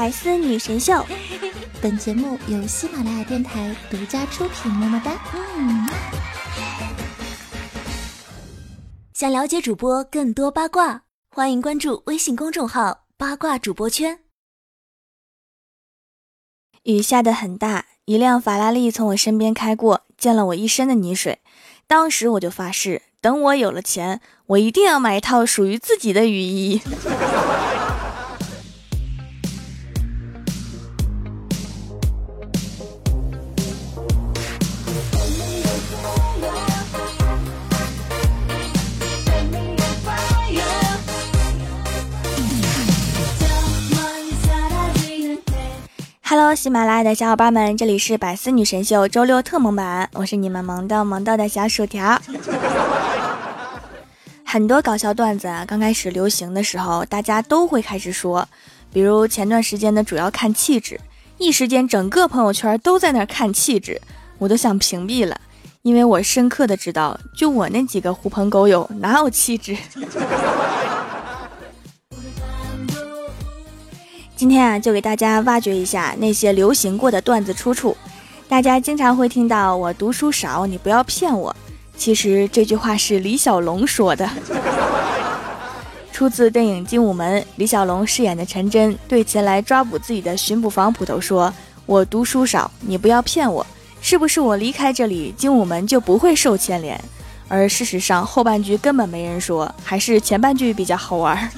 百思女神秀，本节目由喜马拉雅电台独家出品。么么哒！嗯。想了解主播更多八卦，欢迎关注微信公众号“八卦主播圈”。雨下的很大，一辆法拉利从我身边开过，溅了我一身的泥水。当时我就发誓，等我有了钱，我一定要买一套属于自己的雨衣。Hello，喜马拉雅的小伙伴们，这里是百思女神秀周六特萌版，我是你们萌到萌到的小薯条。很多搞笑段子啊，刚开始流行的时候，大家都会开始说，比如前段时间的主要看气质，一时间整个朋友圈都在那看气质，我都想屏蔽了，因为我深刻的知道，就我那几个狐朋狗友哪有气质。今天啊，就给大家挖掘一下那些流行过的段子出处。大家经常会听到“我读书少，你不要骗我”。其实这句话是李小龙说的，出自电影《精武门》。李小龙饰演的陈真对前来抓捕自己的巡捕房捕头说：“我读书少，你不要骗我，是不是我离开这里，精武门就不会受牵连？”而事实上，后半句根本没人说，还是前半句比较好玩。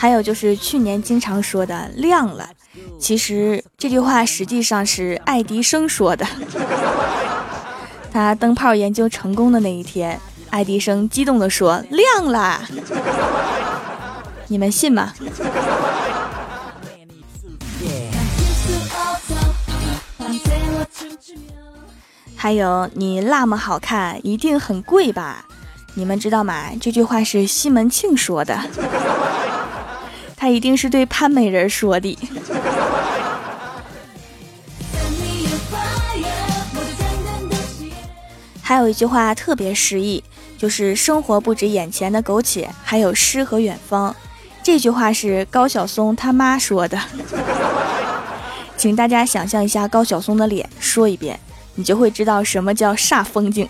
还有就是去年经常说的亮了，其实这句话实际上是爱迪生说的。他灯泡研究成功的那一天，爱迪生激动地说：“亮了！” 你们信吗？还有你那么好看，一定很贵吧？你们知道吗？这句话是西门庆说的。他一定是对潘美人说的。还有一句话特别诗意，就是生活不止眼前的苟且，还有诗和远方。这句话是高晓松他妈说的，请大家想象一下高晓松的脸，说一遍，你就会知道什么叫煞风景。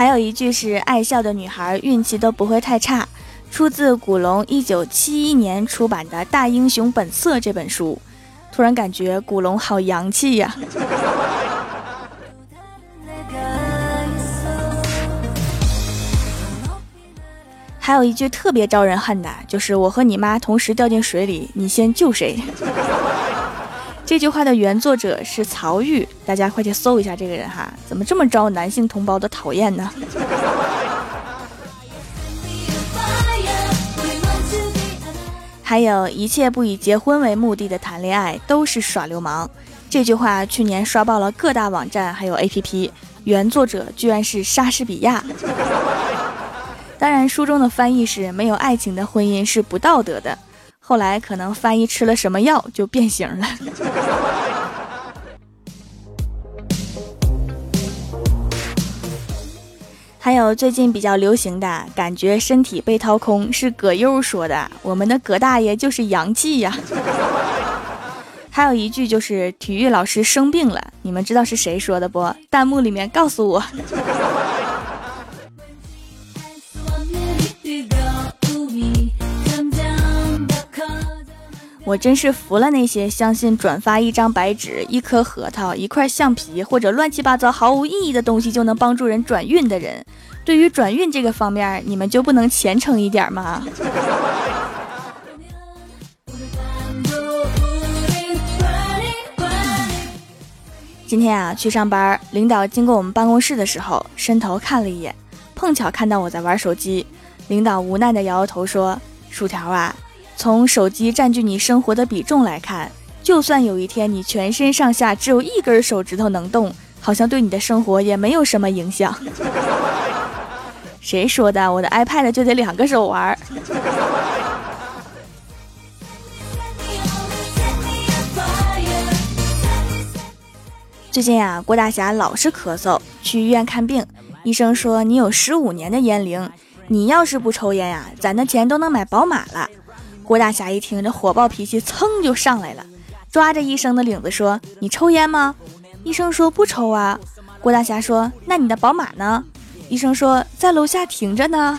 还有一句是爱笑的女孩运气都不会太差，出自古龙一九七一年出版的《大英雄本色》这本书。突然感觉古龙好洋气呀！还有一句特别招人恨的，就是我和你妈同时掉进水里，你先救谁？这句话的原作者是曹郁，大家快去搜一下这个人哈，怎么这么招男性同胞的讨厌呢？还有一切不以结婚为目的的谈恋爱都是耍流氓，这句话去年刷爆了各大网站还有 APP，原作者居然是莎士比亚。当然，书中的翻译是没有爱情的婚姻是不道德的。后来可能翻译吃了什么药就变形了。还有最近比较流行的感觉身体被掏空是葛优说的，我们的葛大爷就是洋气呀。还有一句就是体育老师生病了，你们知道是谁说的不？弹幕里面告诉我。我真是服了那些相信转发一张白纸、一颗核桃、一块橡皮或者乱七八糟毫无意义的东西就能帮助人转运的人。对于转运这个方面，你们就不能虔诚一点吗？今天啊，去上班，领导经过我们办公室的时候，伸头看了一眼，碰巧看到我在玩手机，领导无奈的摇摇头说：“薯条啊。”从手机占据你生活的比重来看，就算有一天你全身上下只有一根手指头能动，好像对你的生活也没有什么影响。谁说的？我的 iPad 就得两个手玩。最近啊，郭大侠老是咳嗽，去医院看病，医生说你有十五年的烟龄，你要是不抽烟呀，攒的钱都能买宝马了。郭大侠一听，这火爆脾气噌就上来了，抓着医生的领子说：“你抽烟吗？”医生说：“不抽啊。”郭大侠说：“那你的宝马呢？”医生说：“在楼下停着呢。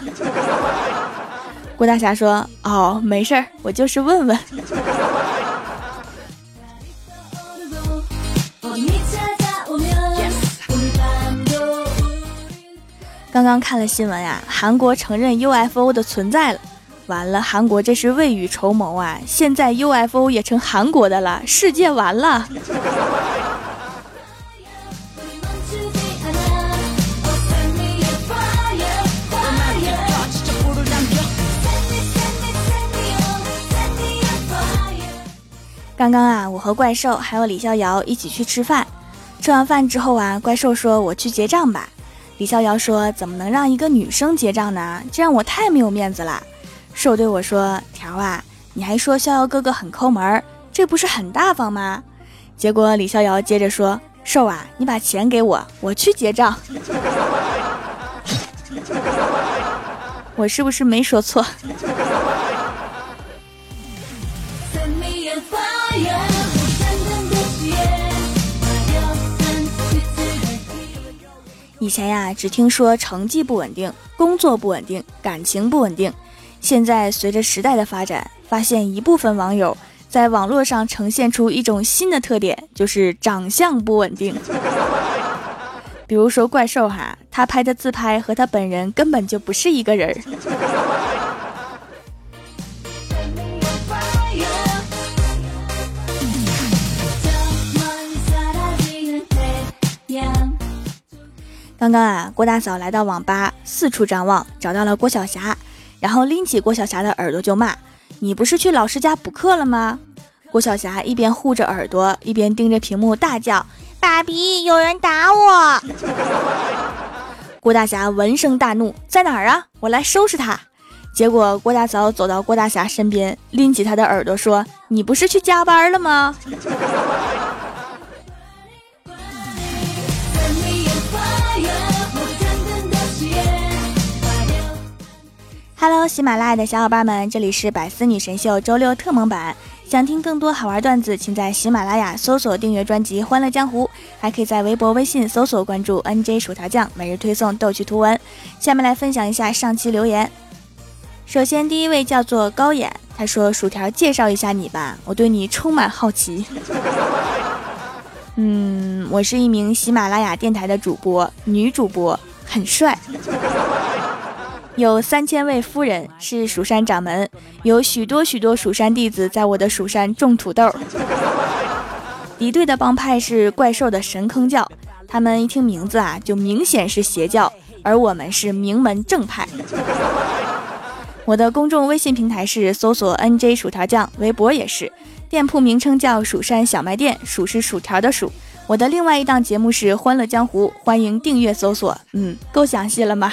”郭大侠说：“哦，没事儿，我就是问问。”刚刚看了新闻呀，韩国承认 UFO 的存在了。完了，韩国这是未雨绸缪啊！现在 UFO 也成韩国的了，世界完了。刚刚啊，我和怪兽还有李逍遥一起去吃饭。吃完饭之后啊，怪兽说：“我去结账吧。”李逍遥说：“怎么能让一个女生结账呢？这让我太没有面子了。”兽对我说：“条啊，你还说逍遥哥哥很抠门，这不是很大方吗？”结果李逍遥接着说：“兽啊，你把钱给我，我去结账。”我是不是没说错？以前呀，只听说成绩不稳定、工作不稳定、感情不稳定。现在随着时代的发展，发现一部分网友在网络上呈现出一种新的特点，就是长相不稳定。比如说怪兽哈，他拍的自拍和他本人根本就不是一个人儿。刚刚啊，郭大嫂来到网吧，四处张望，找到了郭晓霞，然后拎起郭晓霞的耳朵就骂：“你不是去老师家补课了吗？”郭晓霞一边护着耳朵，一边盯着屏幕大叫：“爸比，有人打我！” 郭大侠闻声大怒：“在哪儿啊？我来收拾他！”结果郭大嫂走到郭大侠身边，拎起他的耳朵说：“你不是去加班了吗？”喜马拉雅的小伙伴们，这里是百思女神秀周六特蒙版。想听更多好玩段子，请在喜马拉雅搜索订阅专辑《欢乐江湖》，还可以在微博、微信搜索关注 NJ 薯条酱，每日推送逗趣图文。下面来分享一下上期留言。首先，第一位叫做高眼，他说：“薯条，介绍一下你吧，我对你充满好奇。”嗯，我是一名喜马拉雅电台的主播，女主播，很帅。有三千位夫人，是蜀山掌门，有许多许多蜀山弟子在我的蜀山种土豆。敌对的帮派是怪兽的神坑教，他们一听名字啊，就明显是邪教，而我们是名门正派。我的公众微信平台是搜索 NJ 薯条酱，微博也是，店铺名称叫蜀山小卖店，蜀是薯条的蜀。我的另外一档节目是欢乐江湖，欢迎订阅搜索。嗯，够详细了吗？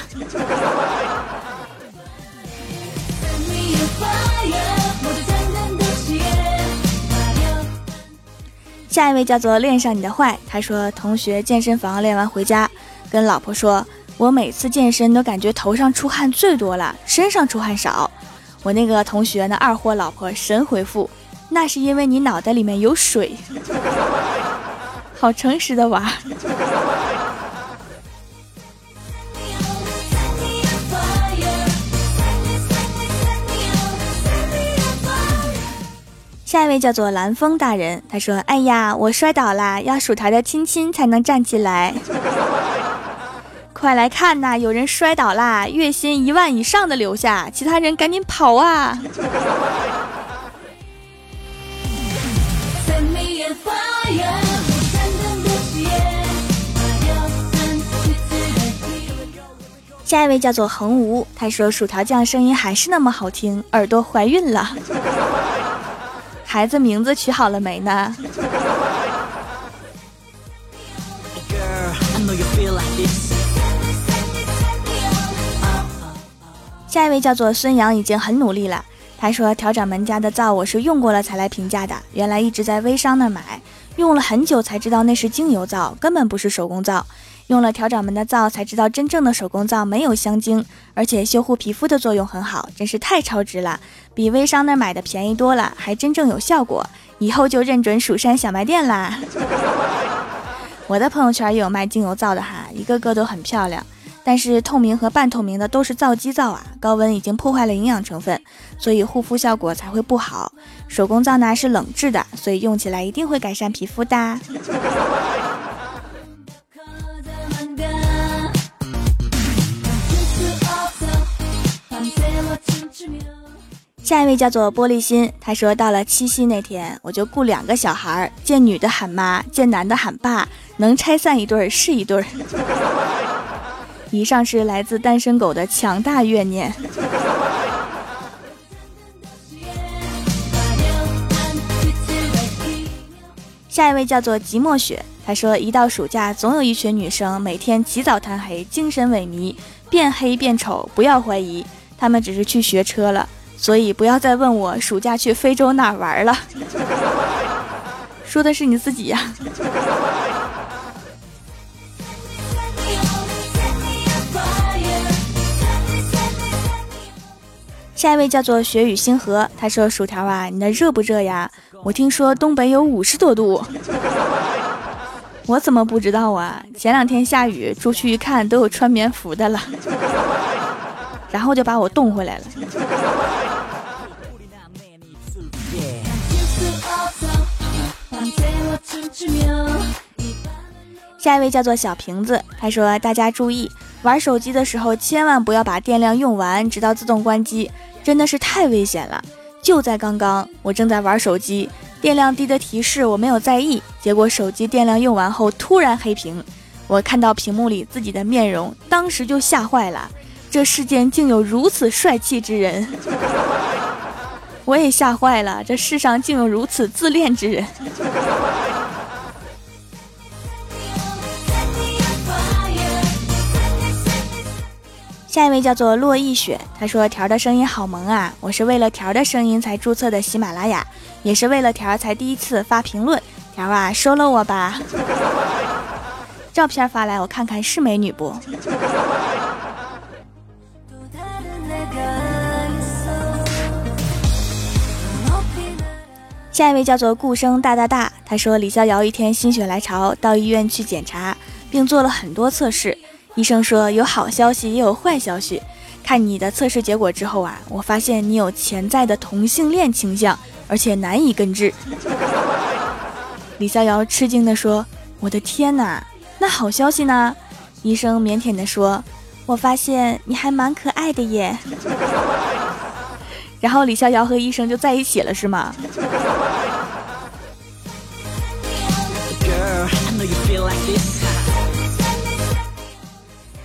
下一位叫做恋上你的坏，他说同学健身房练完回家，跟老婆说，我每次健身都感觉头上出汗最多了，身上出汗少。我那个同学呢二货老婆神回复，那是因为你脑袋里面有水。好诚实的娃。下一位叫做蓝风大人，他说：“哎呀，我摔倒啦，要薯条的亲亲才能站起来。快来看呐，有人摔倒啦，月薪一万以上的留下，其他人赶紧跑啊！”下一位叫做恒无，他说：“薯条酱声音还是那么好听，耳朵怀孕了。” 孩子名字取好了没呢？下一位叫做孙杨，已经很努力了。他说：“调掌门家的皂我是用过了才来评价的，原来一直在微商那买，用了很久才知道那是精油皂，根本不是手工皂。用了调掌门的皂才知道真正的手工皂没有香精，而且修护皮肤的作用很好，真是太超值了，比微商那买的便宜多了，还真正有效果。以后就认准蜀山小卖店啦。我的朋友圈也有卖精油皂的哈，一个个都很漂亮。但是透明和半透明的都是皂基皂啊，高温已经破坏了营养成分，所以护肤效果才会不好。手工皂呢是冷制的，所以用起来一定会改善皮肤的。下一位叫做玻璃心，他说到了七夕那天，我就雇两个小孩，见女的喊妈，见男的喊爸，能拆散一对是一对。以上是来自单身狗的强大怨念。下一位叫做寂寞雪，他说一到暑假，总有一群女生每天起早贪黑，精神萎靡，变黑变丑。不要怀疑，他们只是去学车了。所以不要再问我暑假去非洲哪玩了。说的是你自己呀。下一位叫做雪雨星河，他说：“薯条啊，你那热不热呀？我听说东北有五十多度，我怎么不知道啊？前两天下雨，出去一看都有穿棉服的了，然后就把我冻回来了。”下一位叫做小瓶子，他说：“大家注意，玩手机的时候千万不要把电量用完，直到自动关机。”真的是太危险了！就在刚刚，我正在玩手机，电量低的提示我没有在意，结果手机电量用完后突然黑屏，我看到屏幕里自己的面容，当时就吓坏了。这世间竟有如此帅气之人！我也吓坏了，这世上竟有如此自恋之人！下一位叫做洛逸雪，他说条的声音好萌啊！我是为了条的声音才注册的喜马拉雅，也是为了条才第一次发评论。条啊，收了我吧！照片发来我看看，是美女不？下一位叫做顾生大大大，他说李逍遥一天心血来潮到医院去检查，并做了很多测试。医生说有好消息也有坏消息，看你的测试结果之后啊，我发现你有潜在的同性恋倾向，而且难以根治。李逍遥吃惊地说：“我的天哪，那好消息呢？”医生腼腆地说：“我发现你还蛮可爱的耶。”然后李逍遥和医生就在一起了，是吗？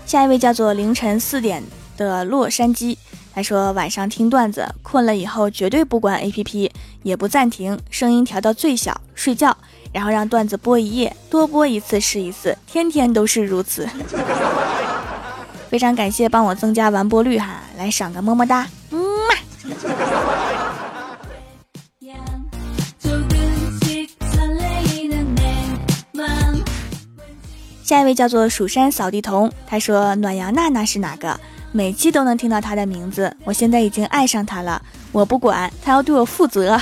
下一位叫做凌晨四点的洛杉矶，他说晚上听段子，困了以后绝对不关 A P P，也不暂停，声音调到最小，睡觉，然后让段子播一夜，多播一次是一次，天天都是如此。非常感谢帮我增加完播率哈，来赏个么么哒，嗯下一位叫做蜀山扫地童，他说暖阳娜娜是哪个？每期都能听到她的名字，我现在已经爱上她了。我不管，她要对我负责。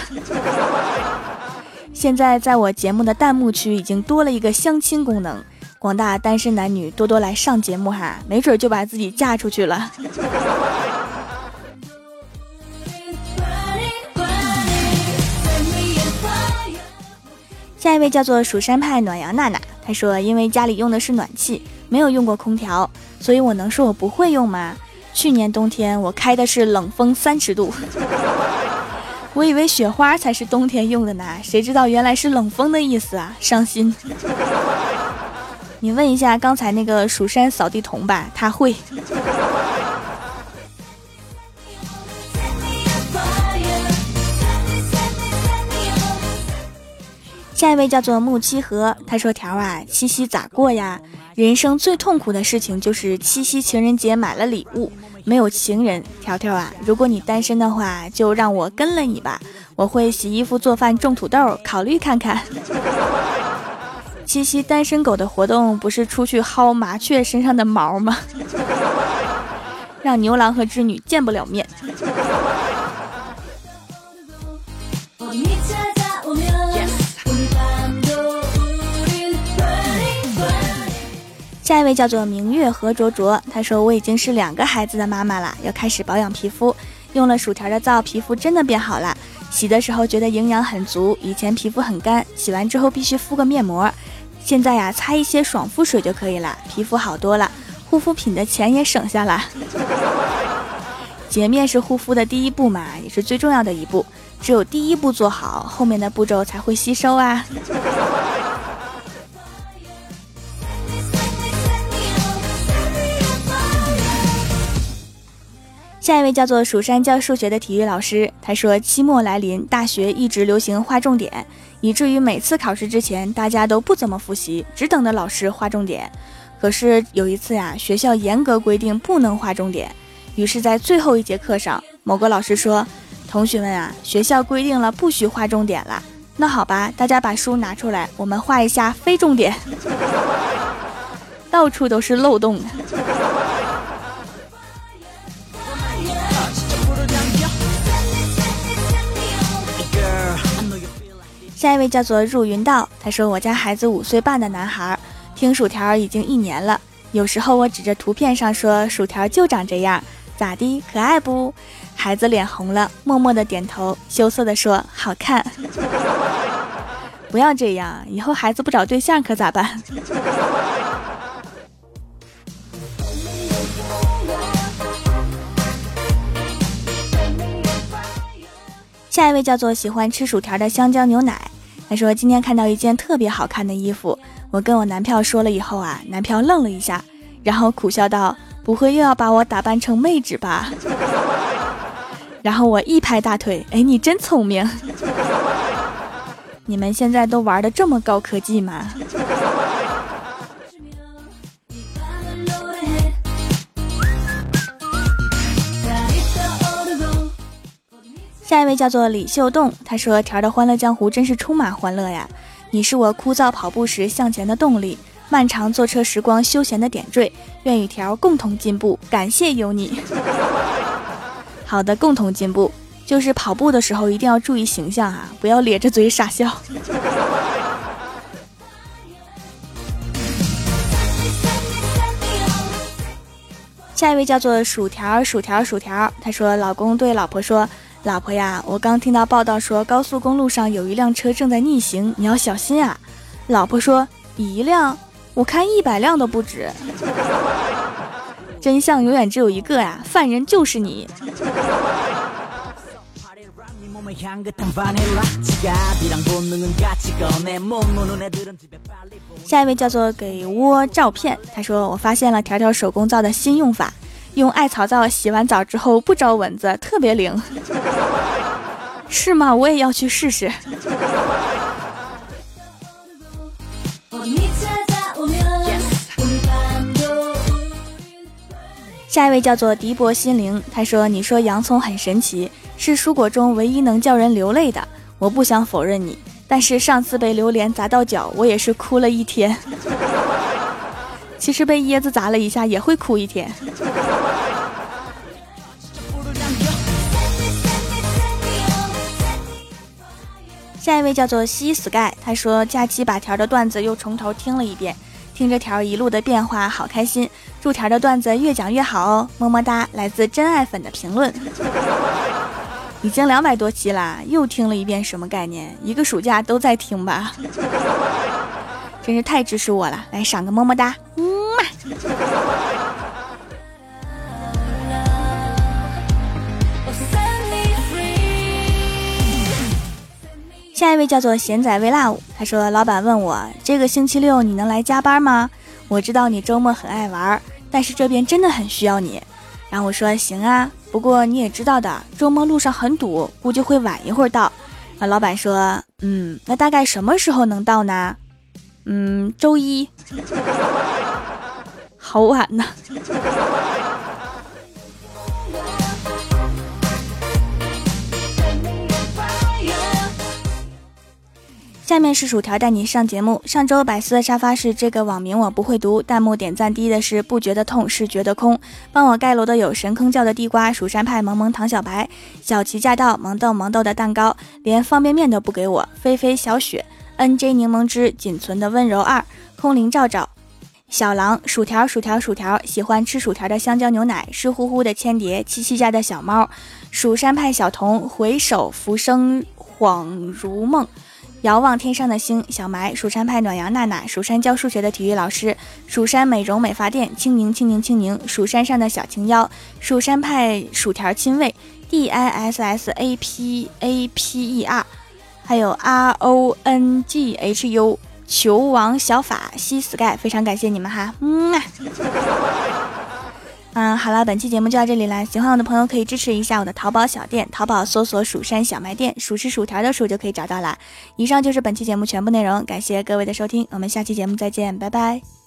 现在在我节目的弹幕区已经多了一个相亲功能，广大单身男女多多来上节目哈，没准就把自己嫁出去了。下一位叫做蜀山派暖阳娜娜。她说：“因为家里用的是暖气，没有用过空调，所以我能说我不会用吗？去年冬天我开的是冷风三十度，我以为雪花才是冬天用的呢，谁知道原来是冷风的意思啊，伤心。你问一下刚才那个蜀山扫地童吧，他会。”下一位叫做木七和，他说：“条啊，七夕咋过呀？人生最痛苦的事情就是七夕情人节买了礼物，没有情人。条条啊，如果你单身的话，就让我跟了你吧，我会洗衣服、做饭、种土豆，考虑看看。”七夕单身狗的活动不是出去薅麻雀身上的毛吗？让牛郎和织女见不了面。下一位叫做明月何卓卓，他说我已经是两个孩子的妈妈了，要开始保养皮肤，用了薯条的皂，皮肤真的变好了。洗的时候觉得营养很足，以前皮肤很干，洗完之后必须敷个面膜，现在呀擦一些爽肤水就可以了，皮肤好多了，护肤品的钱也省下了。洁面是护肤的第一步嘛，也是最重要的一步，只有第一步做好，后面的步骤才会吸收啊。下一位叫做蜀山教数学的体育老师，他说期末来临，大学一直流行划重点，以至于每次考试之前，大家都不怎么复习，只等着老师划重点。可是有一次呀，学校严格规定不能划重点，于是，在最后一节课上，某个老师说：“同学们啊，学校规定了不许划重点了。那好吧，大家把书拿出来，我们画一下非重点。到处都是漏洞。”下一位叫做入云道，他说：“我家孩子五岁半的男孩，听薯条已经一年了。有时候我指着图片上说，薯条就长这样，咋的？可爱不？”孩子脸红了，默默的点头，羞涩的说：“好看。”不要这样，以后孩子不找对象可咋办？下一位叫做喜欢吃薯条的香蕉牛奶，他说今天看到一件特别好看的衣服，我跟我男票说了以后啊，男票愣了一下，然后苦笑道：“不会又要把我打扮成妹纸吧？” 然后我一拍大腿，哎，你真聪明！你们现在都玩的这么高科技吗？下一位叫做李秀栋，他说：“条的欢乐江湖真是充满欢乐呀！你是我枯燥跑步时向前的动力，漫长坐车时光休闲的点缀。愿与条共同进步，感谢有你。好的，共同进步就是跑步的时候一定要注意形象啊，不要咧着嘴傻笑。”下一位叫做薯条，薯条，薯条，他说：“老公对老婆说。”老婆呀，我刚听到报道说高速公路上有一辆车正在逆行，你要小心啊！老婆说一辆，我看一百辆都不止。真相永远只有一个呀，犯人就是你。下一位叫做给窝照片，他说我发现了条条手工皂的新用法。用艾草皂洗完澡之后不招蚊子，特别灵，是吗？我也要去试试。下一位叫做迪博心灵，他说：“你说洋葱很神奇，是蔬果中唯一能叫人流泪的。我不想否认你，但是上次被榴莲砸到脚，我也是哭了一天。其实被椰子砸了一下，也会哭一天。”下一位叫做西 sky，他说假期把条的段子又从头听了一遍，听着条一路的变化，好开心。祝条的段子越讲越好哦，么么哒！来自真爱粉的评论，已经两百多期啦，又听了一遍，什么概念？一个暑假都在听吧？真是太支持我了，来赏个么么哒，嗯嘛。下一位叫做贤仔微辣舞，他说：“老板问我这个星期六你能来加班吗？我知道你周末很爱玩，但是这边真的很需要你。”然后我说：“行啊，不过你也知道的，周末路上很堵，估计会晚一会儿到。”啊，老板说：“嗯，那大概什么时候能到呢？嗯，周一，好晚呐。”下面是薯条带你上节目。上周百思的沙发是这个网名我不会读，弹幕点赞低的是不觉得痛是觉得空。帮我盖楼的有神坑叫的地瓜、蜀山派萌萌唐小白、小琪驾到萌豆萌豆的蛋糕，连方便面都不给我。菲菲小雪、N J 柠檬汁仅存的温柔二、空灵照照、小狼、薯条薯条薯条，喜欢吃薯条的香蕉牛奶、湿乎乎的千蝶、七七家的小猫、蜀山派小童、回首浮生恍如梦。遥望天上的星，小埋；蜀山派暖阳娜娜，蜀山教数学的体育老师，蜀山美容美发店，青柠青柠青柠，蜀山上的小青妖，蜀山派薯条亲卫，D I S S A P A P E R，还有 R O N G H U，球王小法西 sky，非常感谢你们哈，嗯。嗯，好了，本期节目就到这里了。喜欢我的朋友可以支持一下我的淘宝小店，淘宝搜索“蜀山小卖店”，数是薯条的数就可以找到了。以上就是本期节目全部内容，感谢各位的收听，我们下期节目再见，拜拜。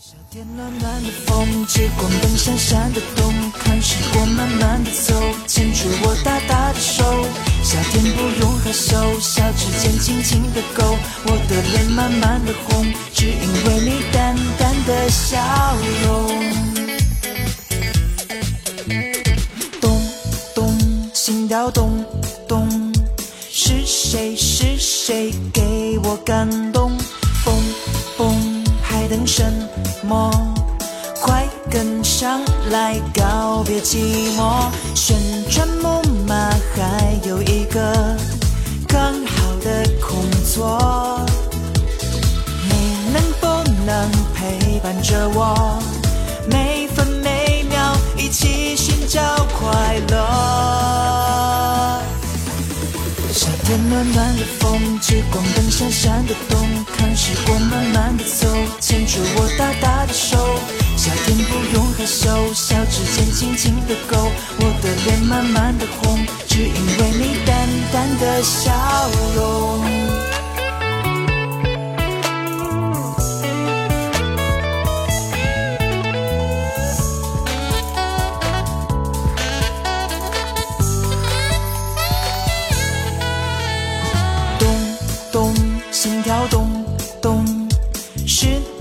夏天暖暖的风，聚光灯闪闪的动，看时光慢慢的走，牵住我大大的手。夏天不用害羞，小指尖轻轻的勾，我的脸慢慢的红，只因为你淡淡的笑容。咚咚，心跳咚咚，是谁是谁给我感动？蹦蹦，还等什梦？快跟上来告别寂寞。旋转木马还有一个更好的空座，你能不能陪伴着我？每暖暖的风，聚光灯闪闪的动，看时光慢慢的走，牵住我大大的手。夏天不用害羞，小指尖轻轻的勾，我的脸慢慢的红，只因为你淡淡的笑容。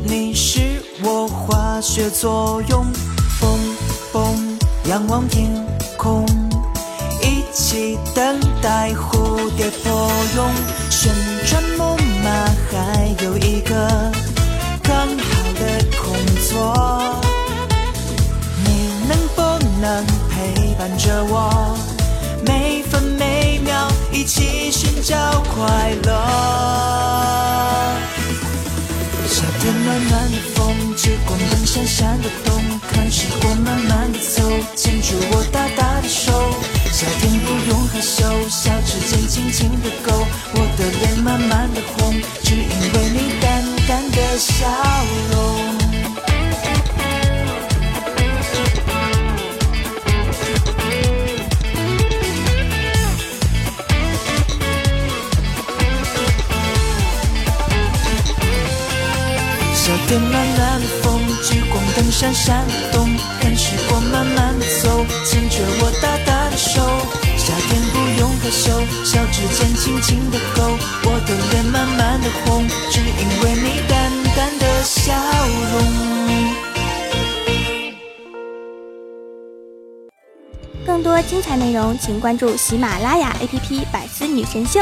你是我化学作用，蹦蹦，仰望天空，一起等待蝴蝶破蛹。旋转木马还有一个刚好的空座，你能不能陪伴着我，每分每秒一起寻找快乐？暖暖的风，聚光灯闪闪的动，看时光慢慢的走，牵住我大大的手。夏天不用害羞，小指尖轻轻的勾，我的脸慢慢的红，只因为你淡淡的笑光灯闪闪动，看时光慢慢的走，牵着我大大的手。夏天不用害羞，小指尖轻轻的勾，我的脸慢慢的红，只因为你淡淡的笑容。更多精彩内容，请关注喜马拉雅 APP《百思女神秀》。